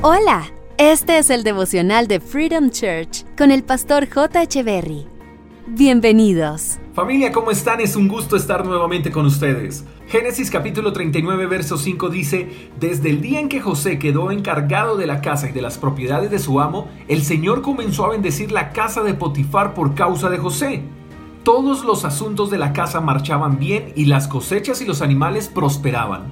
Hola, este es el devocional de Freedom Church con el pastor J. Berry. Bienvenidos. Familia, ¿cómo están? Es un gusto estar nuevamente con ustedes. Génesis capítulo 39, verso 5 dice, Desde el día en que José quedó encargado de la casa y de las propiedades de su amo, el Señor comenzó a bendecir la casa de Potifar por causa de José. Todos los asuntos de la casa marchaban bien y las cosechas y los animales prosperaban.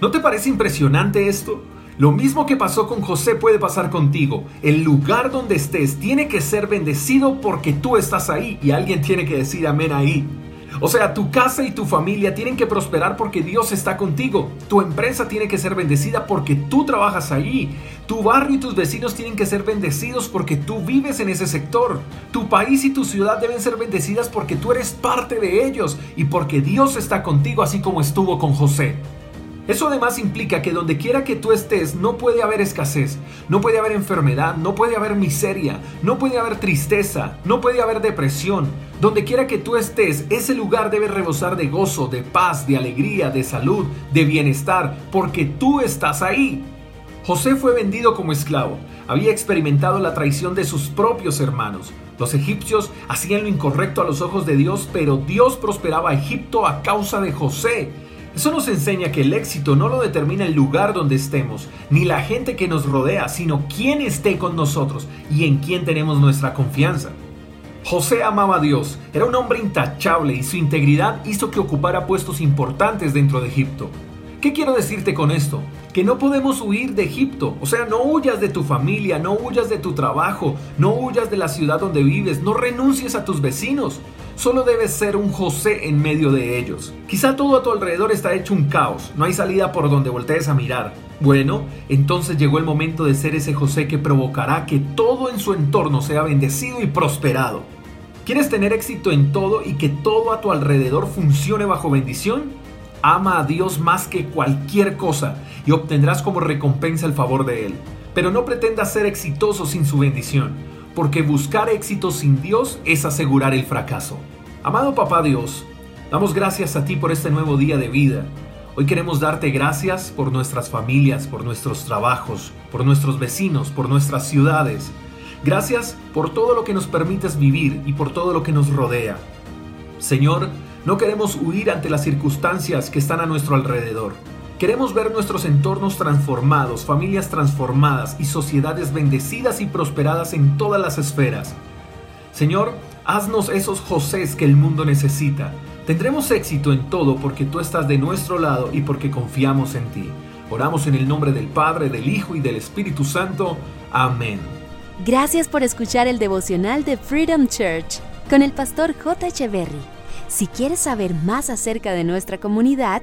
¿No te parece impresionante esto? Lo mismo que pasó con José puede pasar contigo. El lugar donde estés tiene que ser bendecido porque tú estás ahí y alguien tiene que decir amén ahí. O sea, tu casa y tu familia tienen que prosperar porque Dios está contigo. Tu empresa tiene que ser bendecida porque tú trabajas ahí. Tu barrio y tus vecinos tienen que ser bendecidos porque tú vives en ese sector. Tu país y tu ciudad deben ser bendecidas porque tú eres parte de ellos y porque Dios está contigo así como estuvo con José. Eso además implica que donde quiera que tú estés no puede haber escasez, no puede haber enfermedad, no puede haber miseria, no puede haber tristeza, no puede haber depresión. Donde quiera que tú estés, ese lugar debe rebosar de gozo, de paz, de alegría, de salud, de bienestar, porque tú estás ahí. José fue vendido como esclavo. Había experimentado la traición de sus propios hermanos. Los egipcios hacían lo incorrecto a los ojos de Dios, pero Dios prosperaba a Egipto a causa de José. Eso nos enseña que el éxito no lo determina el lugar donde estemos, ni la gente que nos rodea, sino quién esté con nosotros y en quién tenemos nuestra confianza. José amaba a Dios, era un hombre intachable y su integridad hizo que ocupara puestos importantes dentro de Egipto. ¿Qué quiero decirte con esto? Que no podemos huir de Egipto. O sea, no huyas de tu familia, no huyas de tu trabajo, no huyas de la ciudad donde vives, no renuncies a tus vecinos. Solo debes ser un José en medio de ellos. Quizá todo a tu alrededor está hecho un caos, no hay salida por donde voltees a mirar. Bueno, entonces llegó el momento de ser ese José que provocará que todo en su entorno sea bendecido y prosperado. ¿Quieres tener éxito en todo y que todo a tu alrededor funcione bajo bendición? Ama a Dios más que cualquier cosa y obtendrás como recompensa el favor de Él. Pero no pretendas ser exitoso sin su bendición porque buscar éxito sin Dios es asegurar el fracaso. Amado Papá Dios, damos gracias a ti por este nuevo día de vida. Hoy queremos darte gracias por nuestras familias, por nuestros trabajos, por nuestros vecinos, por nuestras ciudades. Gracias por todo lo que nos permites vivir y por todo lo que nos rodea. Señor, no queremos huir ante las circunstancias que están a nuestro alrededor. Queremos ver nuestros entornos transformados, familias transformadas y sociedades bendecidas y prosperadas en todas las esferas. Señor, haznos esos Josés que el mundo necesita. Tendremos éxito en todo porque tú estás de nuestro lado y porque confiamos en ti. Oramos en el nombre del Padre, del Hijo y del Espíritu Santo. Amén. Gracias por escuchar el devocional de Freedom Church con el pastor J. Echeverry. Si quieres saber más acerca de nuestra comunidad,